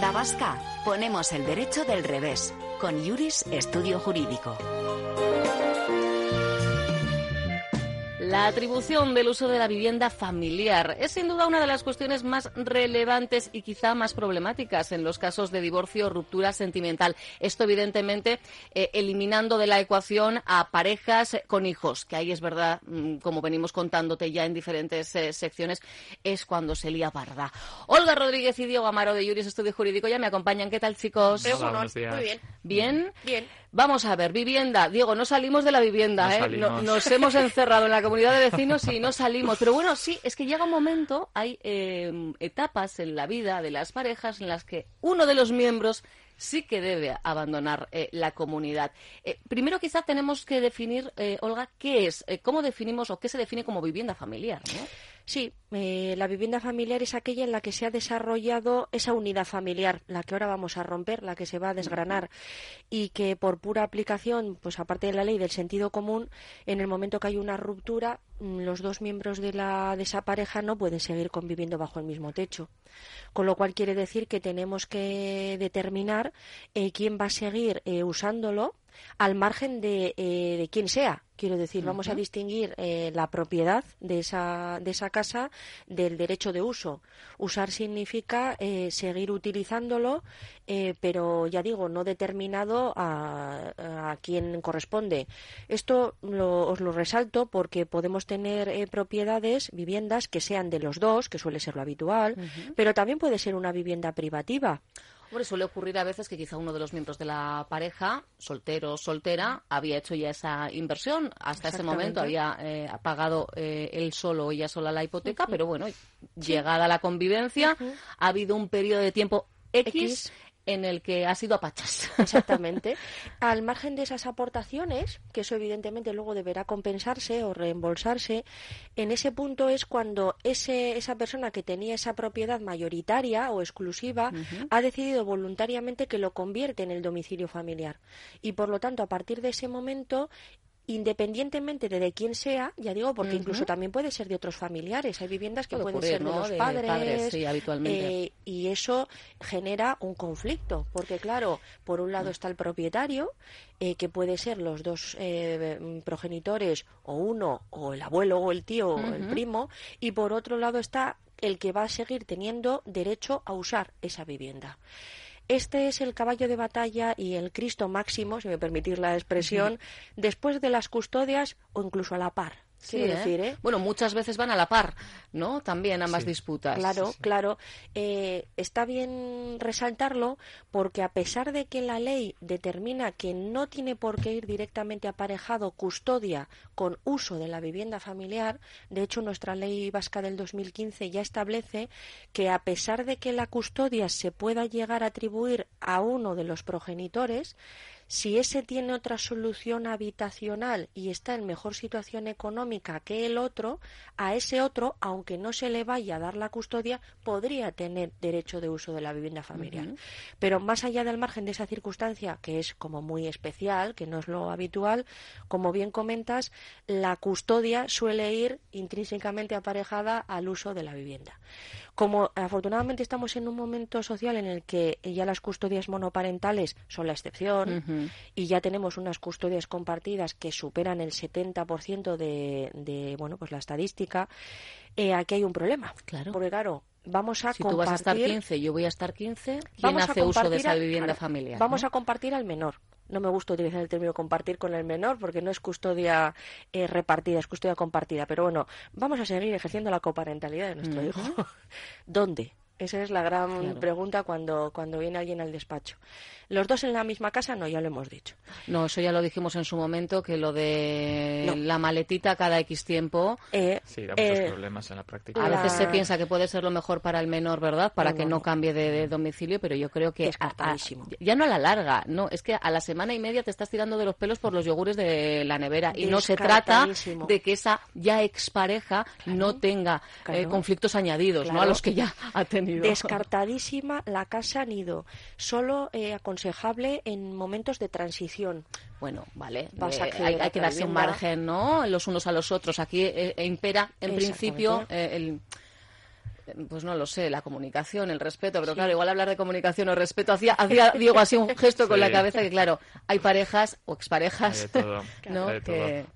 Vasca, ponemos el derecho del revés, con Yuris Estudio Jurídico. La atribución del uso de la vivienda familiar es sin duda una de las cuestiones más relevantes y quizá más problemáticas en los casos de divorcio o ruptura sentimental. Esto, evidentemente, eh, eliminando de la ecuación a parejas con hijos, que ahí es verdad, mm, como venimos contándote ya en diferentes eh, secciones, es cuando se lía parda. Olga Rodríguez y Diego Amaro de Juris Estudio Jurídico ya me acompañan. ¿Qué tal, chicos? Muy bien. ¿Bien? Bien. Vamos a ver, vivienda. Diego, no salimos de la vivienda, ¿eh? nos hemos encerrado en la comunidad de vecinos y no salimos. Pero bueno, sí, es que llega un momento, hay eh, etapas en la vida de las parejas en las que uno de los miembros sí que debe abandonar eh, la comunidad. Eh, primero, quizá tenemos que definir, Olga, qué es, cómo definimos o qué se define como vivienda familiar. ¿no? Sí, eh, la vivienda familiar es aquella en la que se ha desarrollado esa unidad familiar, la que ahora vamos a romper, la que se va a desgranar y que por pura aplicación, pues aparte de la ley del sentido común, en el momento que hay una ruptura, mm, los dos miembros de, la, de esa pareja no pueden seguir conviviendo bajo el mismo techo. Con lo cual quiere decir que tenemos que determinar eh, quién va a seguir eh, usándolo al margen de, eh, de quién sea. Quiero decir, vamos a distinguir eh, la propiedad de esa, de esa casa del derecho de uso. Usar significa eh, seguir utilizándolo, pero ya digo, no determinado a, a quién corresponde. Esto os lo resalto porque podemos tener propiedades, viviendas que sean de los dos, que suele ser lo habitual, pero también puede ser una vivienda privativa. Hombre, suele ocurrir a veces que quizá uno de los miembros de la pareja, soltero o soltera, había hecho ya esa inversión. Hasta ese momento había eh, pagado eh, él solo o ella sola la hipoteca, pero bueno, llegada la convivencia, ha habido un periodo de tiempo X en el que ha sido a pachas. Exactamente. Al margen de esas aportaciones, que eso evidentemente luego deberá compensarse o reembolsarse, en ese punto es cuando ese, esa persona que tenía esa propiedad mayoritaria o exclusiva ha decidido voluntariamente que lo convierte en el domicilio familiar. Y por lo tanto, a partir de ese momento, independientemente de, de quién sea, ya digo, porque incluso también puede ser de otros familiares. Hay viviendas que pueden ser de los padres, eh, y eso genera un conflicto, porque claro, por un lado mm. está el propietario, eh, que puede ser los dos eh, progenitores, o uno, o el abuelo, o el tío, o el primo, y por otro lado está el que va a seguir teniendo derecho a usar esa vivienda. Este es el caballo de batalla y el Cristo máximo, si me permitís la expresión, después de las custodias o incluso a la par. Sí, ¿eh? decir, ¿eh? Bueno, muchas veces van a la par, ¿no? También ambas disputas. Claro, claro. Eh, está bien resaltarlo porque a pesar de que la ley determina que no tiene por qué ir directamente aparejado custodia con uso de la vivienda familiar, de hecho nuestra ley vasca del 2015 ya establece que a pesar de que la custodia se pueda llegar a atribuir a uno de los progenitores, si ese tiene otra solución habitacional y está en mejor situación económica que el otro, a ese otro, aunque no se le vaya a dar la custodia, podría tener derecho de uso de la vivienda familiar. Pero más allá del margen de esa circunstancia, que es como muy especial, que no es lo habitual, como bien comentas, la custodia suele ir intrínsecamente aparejada al uso de la vivienda. Como afortunadamente estamos en un momento social en el que ya las custodias monoparentales son la excepción y ya tenemos unas custodias compartidas que superan el 70% de, de bueno, pues la estadística, eh, aquí hay un problema. Claro. Porque claro, vamos a si compartir... tú vas a estar 15 yo voy a estar 15, ¿quién hace uso de esa vivienda familiar? Vamos a compartir al menor no me gusta utilizar el término compartir con el menor porque no es custodia eh, repartida, es custodia compartida. Pero bueno, vamos a seguir ejerciendo la coparentalidad de nuestro hijo. ¿Dónde? Esa es la gran pregunta cuando, cuando viene alguien al despacho. ¿Los dos en la misma casa? No, ya lo hemos dicho. No, eso ya lo dijimos en su momento, que lo de la maletita cada X tiempo... Eh, sí, da muchos eh, problemas en la práctica. A veces se piensa que puede ser lo mejor para el menor, ¿verdad? Para que no, cambie de, domicilio, pero yo creo que... ya no a la larga, no, es que a la semana y media te estás tirando de los pelos por los yogures de la nevera y no se trata de que esa ya expareja no tenga eh, conflictos añadidos, ¿no? A los que ya ha tenido. Descartadísima la casa nido. Solo eh, aconsejable en momentos de transición. Bueno, vale, eh, hay, que darse un margen, ¿no? Los unos a los otros. Aquí eh, eh, impera, en principio, el pues no lo sé, la comunicación, el respeto, pero claro, igual hablar de comunicación o respeto, hacía, hacía Diego así un gesto con la cabeza que claro, hay parejas o exparejas, ¿no?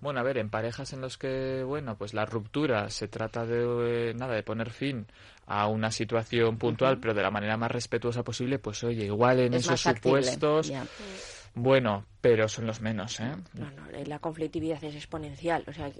Bueno, a ver, en parejas en los que, bueno, pues la ruptura se trata de, nada, de poner fin a una situación puntual, pero de la manera más respetuosa posible, pues oye, igual en esos supuestos... Bueno, pero son los menos, ¿eh? No, no, la conflictividad es exponencial. O sea,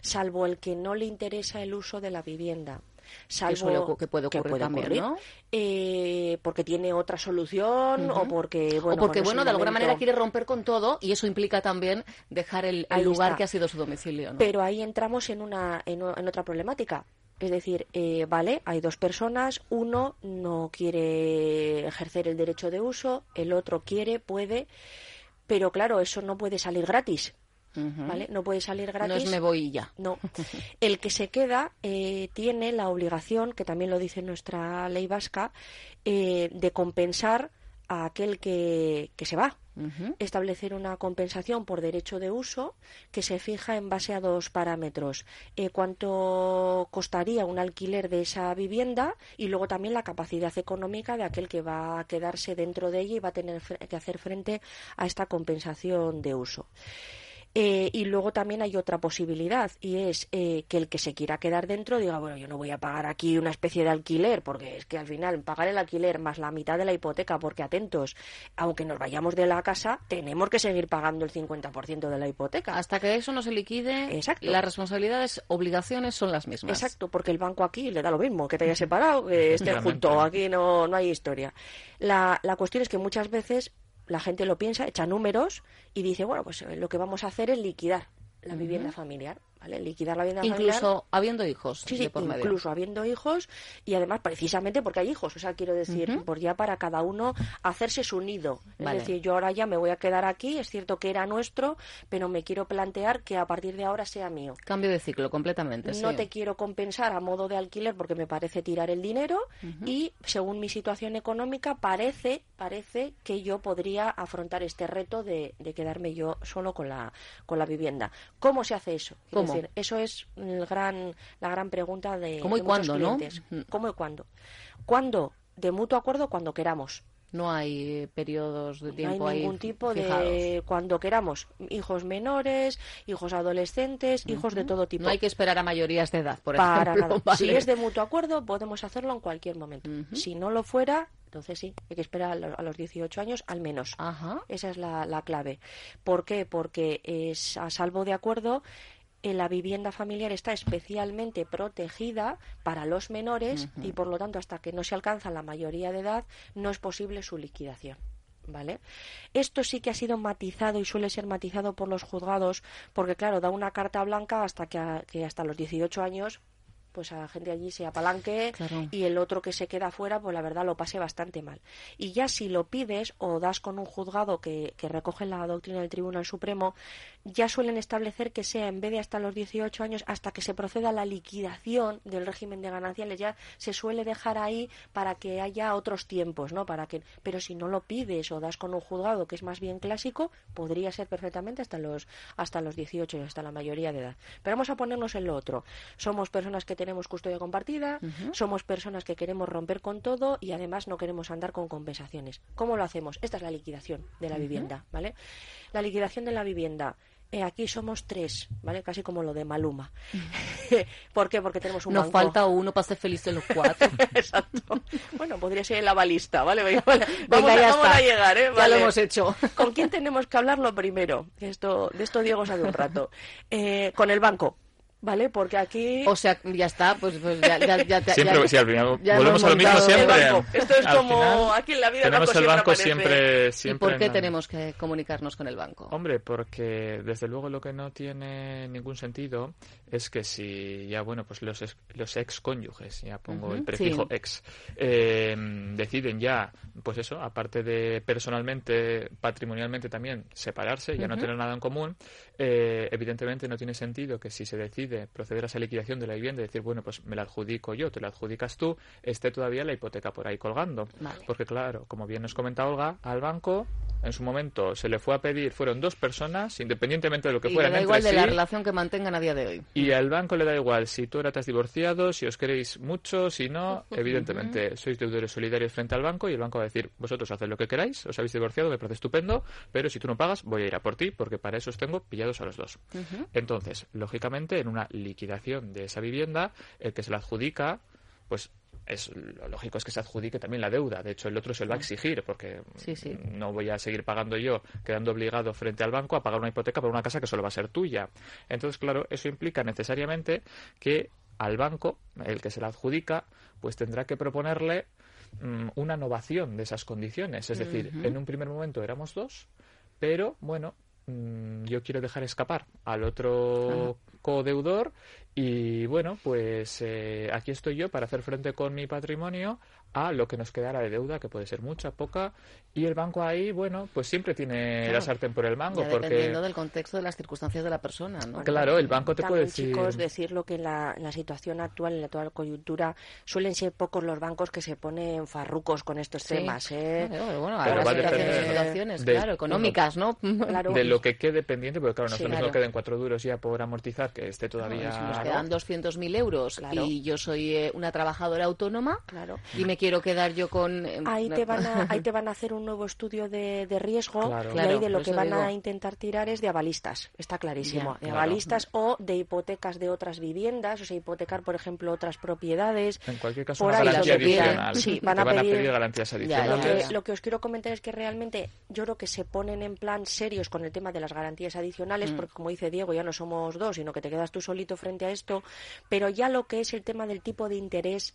salvo el que no le interesa el uso de la vivienda, salvo que, puede ocurrir también, ¿no? Eh, porque tiene otra solución o porque bueno, o porque bueno de alguna manera quiere romper con todo y eso implica también dejar el, lugar que ha sido su domicilio. ¿no? Pero ahí entramos en una en, otra problemática. Es decir, eh, vale, hay dos personas, uno no quiere ejercer el derecho de uso, el otro quiere, puede, pero claro, eso no puede salir gratis. ¿Vale? No puede salir gratis. No es me voy ya. No. El que se queda eh, tiene la obligación, que también lo dice nuestra ley vasca, eh, de compensar a aquel que, que se va. Establecer una compensación por derecho de uso que se fija en base a dos parámetros. Eh, cuánto costaría un alquiler de esa vivienda y luego también la capacidad económica de aquel que va a quedarse dentro de ella y va a tener que hacer frente a esta compensación de uso. Eh, y luego también hay otra posibilidad y es eh, que el que se quiera quedar dentro diga, bueno, yo no voy a pagar aquí una especie de alquiler, porque es que al final pagar el alquiler más la mitad de la hipoteca, porque atentos, aunque nos vayamos de la casa, tenemos que seguir pagando el 50% de la hipoteca. Hasta que eso no se liquide, Exacto. las responsabilidades, obligaciones son las mismas. Exacto, porque el banco aquí le da lo mismo, que te haya separado, que esté junto, aquí no, no hay historia. La, la cuestión es que muchas veces la gente lo piensa, echa números y dice, bueno, pues eh, lo que vamos a hacer es liquidar la vivienda familiar. Liquidar la vivienda incluso habiendo hijos. Sí, sí, incluso habiendo hijos y además precisamente porque hay hijos. O sea, quiero decir, por ya para cada uno hacerse su nido. Es decir, yo ahora ya me voy a quedar aquí, es cierto que era nuestro, pero me quiero plantear que a partir de ahora sea mío. Cambio de ciclo completamente. No te quiero compensar a modo de alquiler porque me parece tirar el dinero y según mi situación económica parece, parece que yo podría afrontar este reto de, quedarme yo solo con la, con la vivienda. ¿Cómo se hace eso? Eso es el gran, la gran pregunta de, ¿Cómo y cuándo, clientes. ¿no? ¿Cómo y cuándo? ¿Cuándo? De mutuo acuerdo cuando queramos. No hay periodos de tiempo No hay ningún tipo de cuando queramos. Hijos menores, hijos adolescentes, hijos de todo tipo. No hay que esperar a mayorías de edad, por ejemplo. Si es de mutuo acuerdo, podemos hacerlo en cualquier momento. Si no lo fuera, entonces sí, hay que esperar a los 18 años al menos. Esa es la, la clave. ¿Por qué? Porque es a salvo de acuerdo la vivienda familiar está especialmente protegida para los menores y por lo tanto hasta que no se alcanza la mayoría de edad no es posible su liquidación. ¿Vale? Esto sí que ha sido matizado y suele ser matizado por los juzgados porque, claro, da una carta blanca hasta que, que hasta los 18 años pues a la gente allí se apalanque y el otro que se queda fuera, pues la verdad lo pase bastante mal. Y ya si lo pides o das con un juzgado que, que recoge la doctrina del Tribunal Supremo, ya suelen establecer que sea en vez de hasta los 18 años, hasta que se proceda a la liquidación del régimen de gananciales, ya se suele dejar ahí para que haya otros tiempos, ¿no? Para que, pero si no lo pides o das con un juzgado que es más bien clásico, podría ser perfectamente hasta los hasta los 18 y hasta la mayoría de edad. Pero vamos a ponernos en lo otro. Somos personas que tenemos custodia compartida, somos personas que queremos romper con todo y además no queremos andar con compensaciones. ¿Cómo lo hacemos? Esta es la liquidación de la vivienda, ¿vale? La liquidación de la vivienda eh, aquí somos tres, ¿vale? Casi como lo de Maluma. ¿Por qué? Porque tenemos un Nos falta uno para ser felices los cuatro. Exacto. Bueno, podría ser la balista, ¿vale? Vamos, a, llegar, ¿eh? Ya lo hemos hecho. ¿Con quién tenemos que hablarlo primero? Esto, de esto Diego sabe un rato. Eh, con el banco. ¿Vale? Porque aquí... O sea, ya está, pues, pues ya, ya, ya, Siempre, sí, al final, volvemos a lo mismo siempre. Esto es como aquí en la vida tenemos el banco siempre, siempre... ¿Y por qué tenemos que comunicarnos con el banco? Hombre, porque desde luego lo que no tiene ningún sentido es que si ya, bueno, pues los, ex, los ex cónyuges, ya pongo el prefijo ex, eh, deciden ya, pues eso, aparte de personalmente, patrimonialmente también, separarse, ya no tener nada en común, eh, evidentemente no tiene sentido que si se decide proceder a esa liquidación de la vivienda y decir, bueno, pues me la adjudico yo, te la adjudicas tú, esté todavía la hipoteca por ahí colgando. Porque claro, como bien nos comenta Olga, al banco en su momento se le fue a pedir, fueron dos personas, independientemente de lo que y fueran da igual de la relación que mantengan a día de hoy. Y al banco le da igual si tú ahora te has divorciado, si os queréis mucho, si no, evidentemente sois deudores solidarios frente al banco y el banco va a decir, vosotros haced lo que queráis, os habéis divorciado, me parece estupendo, pero si tú no pagas, voy a ir a por ti porque para eso os tengo pillados a los dos. Entonces, lógicamente, en una liquidación de esa vivienda, el que se la adjudica, pues es lo lógico es que se adjudique también la deuda. De hecho, el otro se lo va a exigir porque no voy a seguir pagando yo, quedando obligado frente al banco a pagar una hipoteca por una casa que solo va a ser tuya. Entonces, claro, eso implica necesariamente que al banco, el que se la adjudica, pues tendrá que proponerle mm, una innovación de esas condiciones. Es decir, en un primer momento éramos dos, pero bueno, mm, yo quiero dejar escapar al otro codeudor y bueno, pues eh, aquí estoy yo para hacer frente con mi patrimonio a lo que nos quedara de deuda, que puede ser mucha, poca, y el banco ahí, bueno, pues siempre tiene la sartén por el mango. porque... Dependiendo del contexto de las circunstancias de la persona, ¿no? Claro, el banco te puede decir... chicos, decirlo que en la, la, situación actual, en la actual coyuntura, suelen ser pocos los bancos que se ponen farrucos con estos temas, ¿eh? bueno, situaciones, claro, económicas, ¿no? Claro. De lo que quede pendiente, porque claro, nosotros no queden cuatro duros ya por amortizar, que esté todavía... si nos quedan 200.000 euros y yo soy eh, una trabajadora autónoma claro. y me quiero quedar yo con... Eh, ahí te van a, ahí te van a hacer un nuevo estudio de, de riesgo y ahí de lo que van a intentar tirar es de avalistas, está clarísimo. de avalistas o de hipotecas de otras viviendas, o sea, hipotecar, por ejemplo, otras propiedades. En cualquier caso, una garantía adicional. Sí, van, a, pedir, garantías adicionales. Lo que, os quiero comentar es que realmente yo creo que se ponen en plan serios con el tema de las garantías adicionales, mm. porque como dice Diego, ya no somos dos, sino que te quedas tú solito frente a esto, pero ya lo que es el tema del tipo de interés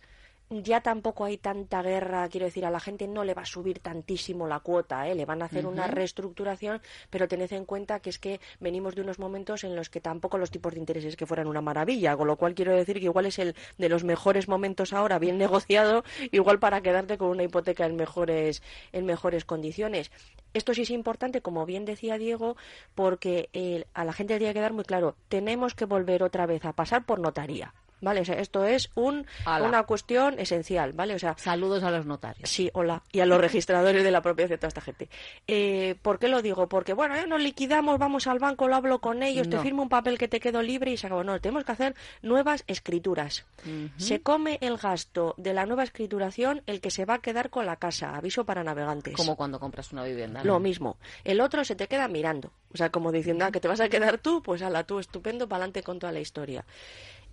ya tampoco hay tanta guerra, quiero decir, a la gente no le va a subir tantísimo la cuota, ¿eh? le van a hacer una reestructuración, pero tened en cuenta que es que venimos de unos momentos en los que tampoco los tipos de intereses que fueran una maravilla, con lo cual quiero decir que igual es el de los mejores momentos ahora, bien negociado, igual para quedarte con una hipoteca en mejores, en mejores condiciones. Esto sí es importante, como bien decía Diego, porque eh, a la gente le tiene que quedar muy claro, tenemos que volver otra vez a pasar por notaría. ¿Vale? O sea, esto es un, una cuestión esencial, ¿vale? O sea, Saludos a los notarios. Sí, hola. Y a los registradores de la propiedad de toda esta gente. Eh, ¿Por qué lo digo? Porque, bueno, ya nos liquidamos, vamos al banco, lo hablo con ellos, te firmo un papel que te quedo libre y se acabó. No, tenemos que hacer nuevas escrituras. Se come el gasto de la nueva escrituración el que se va a quedar con la casa. Aviso para navegantes. Como cuando compras una vivienda. Lo mismo. El otro se te queda mirando. O sea, como diciendo, ah, que te vas a quedar tú, pues ala, tú, estupendo, para adelante con toda la historia.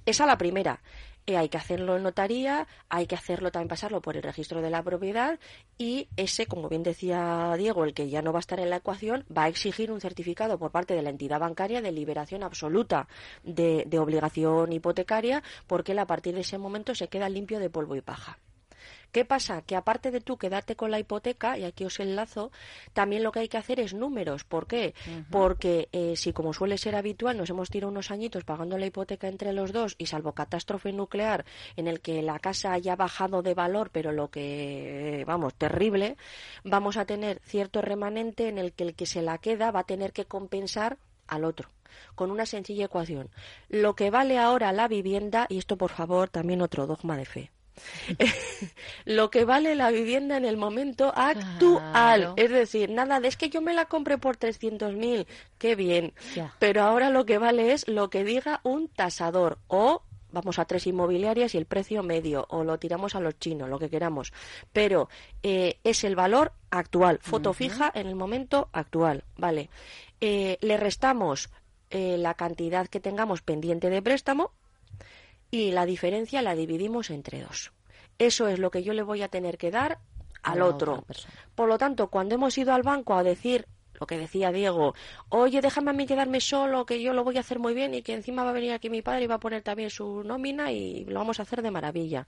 Esa la primera. Eh, hay que hacerlo en notaría, hay que hacerlo también pasarlo por el registro de la propiedad y ese, como bien decía Diego, el que ya no va a estar en la ecuación, va a exigir un certificado por parte de la entidad bancaria de liberación absoluta de, de obligación hipotecaria porque él a partir de ese momento se queda limpio de polvo y paja. ¿Qué pasa? Que aparte de tú quedarte con la hipoteca, y aquí os enlazo, también lo que hay que hacer es números. ¿Por qué? Porque eh, si, como suele ser habitual, nos hemos tirado unos añitos pagando la hipoteca entre los dos y salvo catástrofe nuclear en el que la casa haya bajado de valor, pero lo que, vamos, terrible, vamos a tener cierto remanente en el que el que se la queda va a tener que compensar al otro con una sencilla ecuación. Lo que vale ahora la vivienda, y esto por favor también otro dogma de fe, lo que vale la vivienda en el momento actual. Es decir, nada de es que yo me la compré por 300.000, qué bien. Pero ahora lo que vale es lo que diga un tasador o vamos a tres inmobiliarias y el precio medio o lo tiramos a los chinos, lo que queramos. Pero eh, es el valor actual, foto fija en el momento actual, ¿vale? Eh, le restamos eh, la cantidad que tengamos pendiente de préstamo y la diferencia la dividimos entre dos. Eso es lo que yo le voy a tener que dar al otro. Por lo tanto, cuando hemos ido al banco a decir lo que decía Diego, oye, déjame a mí quedarme solo, que yo lo voy a hacer muy bien y que encima va a venir aquí mi padre y va a poner también su nómina y lo vamos a hacer de maravilla.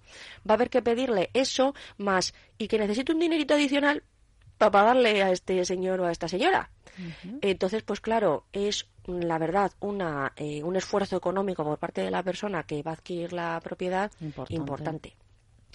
Va a haber que pedirle eso más y que necesito un dinerito adicional para pagarle a este señor o a esta señora. Entonces, pues claro, es la verdad una, eh, un esfuerzo económico por parte de la persona que va a adquirir la propiedad importante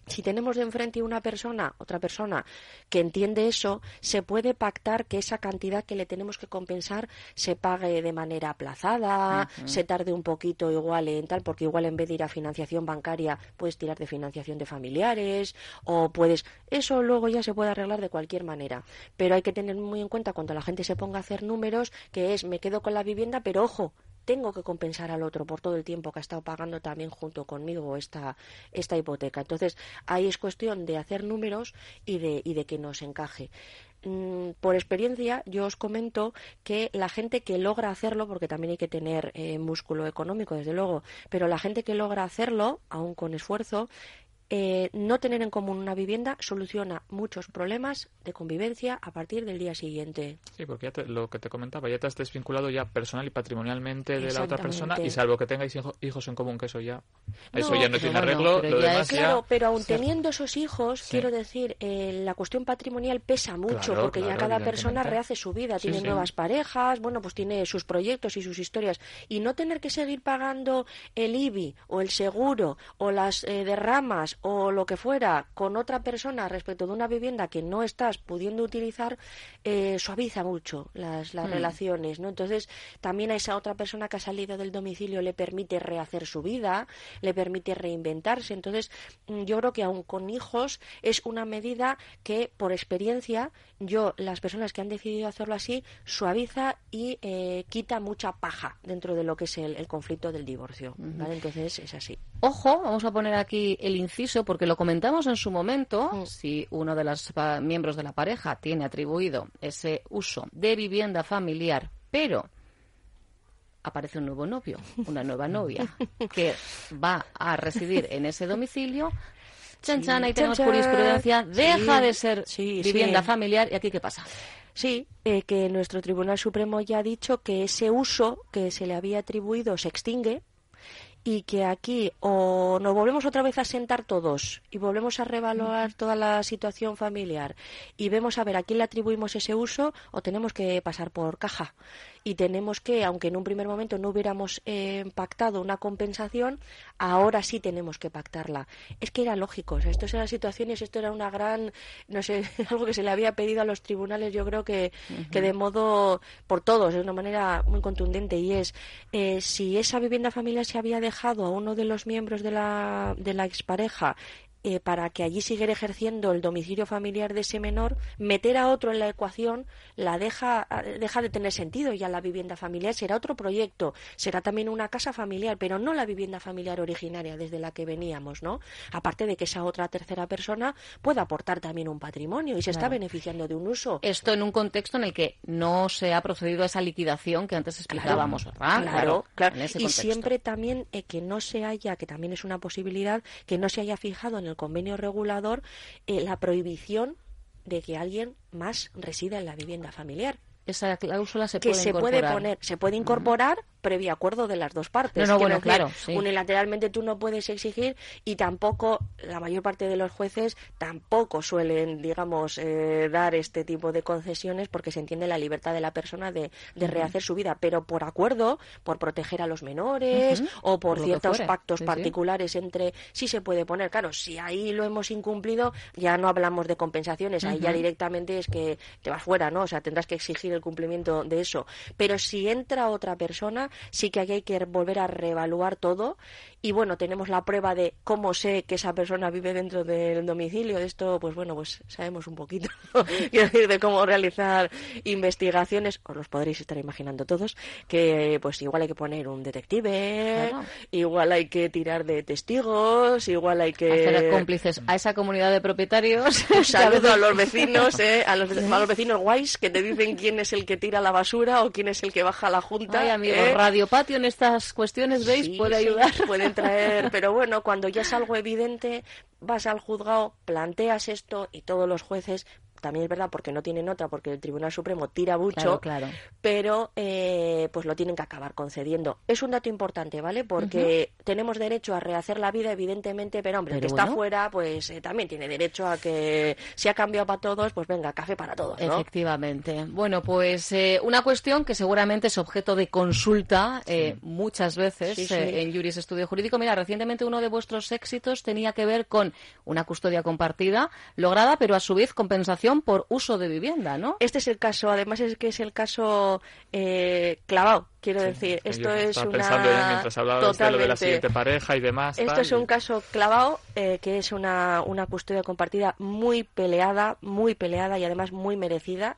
si tenemos de enfrente una persona, otra persona que entiende eso, se puede pactar que esa cantidad que le tenemos que compensar se pague de manera aplazada, se tarde un poquito igual en tal, porque igual en vez de ir a financiación bancaria puedes tirar de financiación de familiares o puedes eso luego ya se puede arreglar de cualquier manera, pero hay que tener muy en cuenta cuando la gente se ponga a hacer números que es me quedo con la vivienda, pero ojo, tengo que compensar al otro por todo el tiempo que ha estado pagando también junto conmigo esta, esta hipoteca. Entonces, ahí es cuestión de hacer números y de, y de que nos encaje mm, por experiencia, yo os comento que la gente que logra hacerlo, porque también hay que tener eh, músculo económico, desde luego, pero la gente que logra hacerlo, aún con esfuerzo, eh, no tener en común una vivienda soluciona muchos problemas de convivencia a partir del día siguiente. Sí, porque ya lo que te comentaba, ya te has desvinculado ya personal y patrimonialmente de la otra persona y salvo que tengáis hijos en común, que eso ya, eso ya no tiene arreglo. lo demás claro, pero aún teniendo esos hijos, quiero decir, eh, la cuestión patrimonial pesa mucho porque ya cada persona rehace su vida, tiene nuevas parejas, bueno, pues tiene sus proyectos y sus historias. Y no tener que seguir pagando el IBI o el seguro o las eh, derramas o lo que fuera con otra persona respecto de una vivienda que no estás pudiendo utilizar, eh, suaviza mucho las, las mm. relaciones, ¿no? Entonces, también a esa otra persona que ha salido del domicilio le permite rehacer su vida, le permite reinventarse. Entonces, mm, yo creo que aún con hijos es una medida que, por experiencia, yo, las personas que han decidido hacerlo así, suaviza y eh, quita mucha paja dentro de lo que es el, conflicto del divorcio. Entonces, es así. Ojo, vamos a poner aquí el inciso porque lo comentamos en su momento. Mm. Si uno de los miembros de la pareja tiene atribuido ese uso de vivienda familiar, pero aparece un nuevo novio, una nueva novia que va a residir en ese domicilio. Chan, chan, ahí tenemos jurisprudencia, deja de ser vivienda familiar. ¿Y aquí qué pasa? Sí, eh, que nuestro Tribunal Supremo ya ha dicho que ese uso que se le había atribuido se extingue y que aquí o nos volvemos otra vez a sentar todos y volvemos a revaluar toda la situación familiar y vemos a ver a quién le atribuimos ese uso o tenemos que pasar por caja y tenemos que, aunque en un primer momento no hubiéramos eh, pactado una compensación, ahora sí tenemos que pactarla. Es que era lógico, o sea, esto eran situaciones, esto era una gran, no sé, algo que se le había pedido a los tribunales, yo creo que, que de modo, por todos, de una manera muy contundente, y es, eh, si esa vivienda familiar se había dejado a uno de los miembros de la, de la expareja eh, para que allí siguiera ejerciendo el domicilio familiar de ese menor, meter a otro en la ecuación la deja, deja de tener sentido. Ya la vivienda familiar será otro proyecto, será también una casa familiar, pero no la vivienda familiar originaria desde la que veníamos, ¿no? Aparte de que esa otra tercera persona pueda aportar también un patrimonio y se está beneficiando de un uso. Esto en un contexto en el que no se ha procedido a esa liquidación que antes explicábamos, ¿verdad? Claro, claro. y siempre también eh, que no se haya, que también es una posibilidad, que no se haya fijado en el convenio regulador eh, la prohibición de que alguien más resida en la vivienda familiar. Esa cláusula se que puede se puede poner, se puede incorporar previo acuerdo de las dos partes. No, bueno, claro. Unilateralmente tú no puedes exigir y tampoco la mayor parte de los jueces tampoco suelen, digamos, eh, dar este tipo de concesiones porque se entiende la libertad de la persona de, rehacer su vida, pero por acuerdo, por proteger a los menores o por, ciertos pactos particulares entre sí se puede poner. Claro, si ahí lo hemos incumplido, ya no hablamos de compensaciones, ahí ya directamente es que te vas fuera, ¿no? O sea, tendrás que exigir el cumplimiento de eso. Pero si entra otra persona, sí que aquí hay que volver a reevaluar todo y bueno, tenemos la prueba de cómo sé que esa persona vive dentro del domicilio. De esto, pues bueno, pues sabemos un poquito, quiero decir, de cómo realizar investigaciones, os los podréis estar imaginando todos, que pues igual hay que poner un detective, igual hay que tirar de testigos, igual hay que... Hacer cómplices a esa comunidad de propietarios. Un saludo a los vecinos, ¿eh? a, los, vecinos guays que te dicen quién es el que tira la basura o quién es el que baja la junta. Ay, amigo, ¿eh? Radio Patio en estas cuestiones, ¿veis? puede ayudar. Traer, pero bueno, cuando ya es algo evidente, vas al juzgado, planteas esto y todos los jueces también es verdad porque no tienen otra, porque el Tribunal Supremo tira mucho, claro, pero eh, pues lo tienen que acabar concediendo. Es un dato importante, ¿vale? Porque tenemos derecho a rehacer la vida, evidentemente, pero hombre, el que está fuera, pues eh, también tiene derecho a que si ha cambiado para todos, pues venga, café para todos. ¿no? Efectivamente. Bueno, pues eh, una cuestión que seguramente es objeto de consulta muchas veces en Juris Estudio Jurídico. Mira, recientemente uno de vuestros éxitos tenía que ver con una custodia compartida lograda, pero a su vez compensación por uso de vivienda, ¿no? Este es el caso, además es que es el caso eh, clavado Quiero decir, esto es una... pensando ya mientras hablabas de lo de la siguiente pareja y demás. Esto es un caso clavado, eh, que es una, una custodia compartida muy peleada, muy peleada y además muy merecida.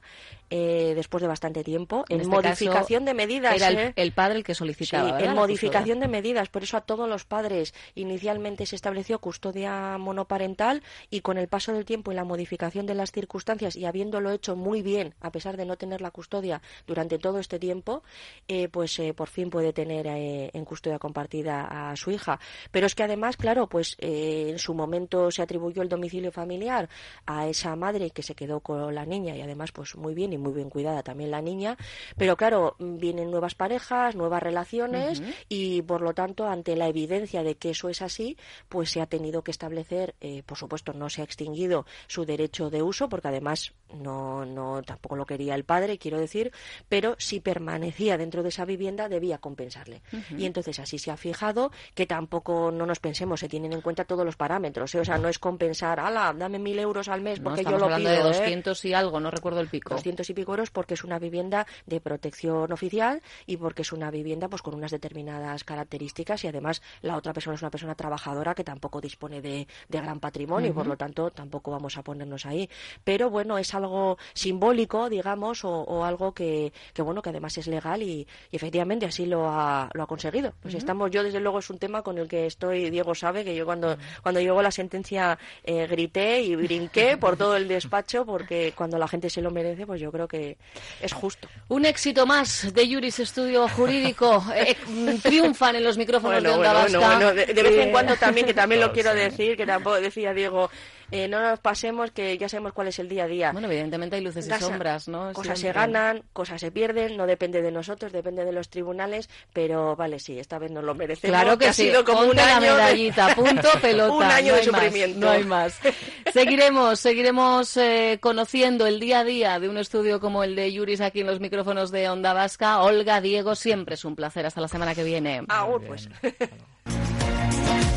Eh, después de bastante tiempo, en, este modificación de medidas. Era el, el, padre el que solicitaba. Sí, en modificación de medidas. Por eso a todos los padres inicialmente se estableció custodia monoparental y con el paso del tiempo y la modificación de las circunstancias y habiéndolo hecho muy bien, a pesar de no tener la custodia durante todo este tiempo, eh, pues eh, por fin puede tener eh, en custodia compartida a su hija. Pero es que además, claro, pues eh, en su momento se atribuyó el domicilio familiar a esa madre que se quedó con la niña y además pues muy bien y muy bien cuidada también la niña. Pero claro, vienen nuevas parejas, nuevas relaciones y por lo tanto ante la evidencia de que eso es así, pues se ha tenido que establecer, por supuesto no se ha extinguido su derecho de uso porque además no, no tampoco lo quería el padre, quiero decir, pero si permanecía dentro de esa vivienda debía compensarle. Y entonces así se ha fijado que tampoco no nos pensemos, se tienen en cuenta todos los parámetros. ¿eh? O sea, no es compensar, ala, dame mil euros al mes porque yo lo hablando pido. de 200 ¿eh? y algo, no recuerdo el pico. 200 y pico euros porque es una vivienda de protección oficial y porque es una vivienda pues con unas determinadas características y además la otra persona es una persona trabajadora que tampoco dispone de, gran patrimonio y por lo tanto tampoco vamos a ponernos ahí. Pero bueno, es algo simbólico, digamos, o, algo que, que, bueno, que además es legal y, y efectivamente así lo ha, lo ha conseguido. Pues estamos, yo desde luego es un tema con el que estoy, Diego sabe que yo cuando, cuando llegó la sentencia eh, grité y brinqué por todo el despacho porque cuando la gente se lo merece, pues yo creo que es justo. Un éxito más de Juris Estudio Jurídico. Eh, triunfan en los micrófonos de Onda Vasca. de, vez en cuando también, que también lo quiero decir, que tampoco decía Diego, eh, no nos pasemos que ya sabemos cuál es el día a día. Bueno, evidentemente hay luces y sombras, ¿no? Cosas se ganan, cosas se pierden, no depende de nosotros, depende de los tribunales, pero vale, sí, esta vez nos lo merecemos. Claro que, ha sido como un año medallita, punto, pelota. un año de sufrimiento. no hay más. seguiremos, seguiremos eh, conociendo el día a día de un estudio como el de Yuris aquí en los micrófonos de Onda Vasca. Olga, Diego, siempre es un placer. Hasta la semana que viene. Ah, pues.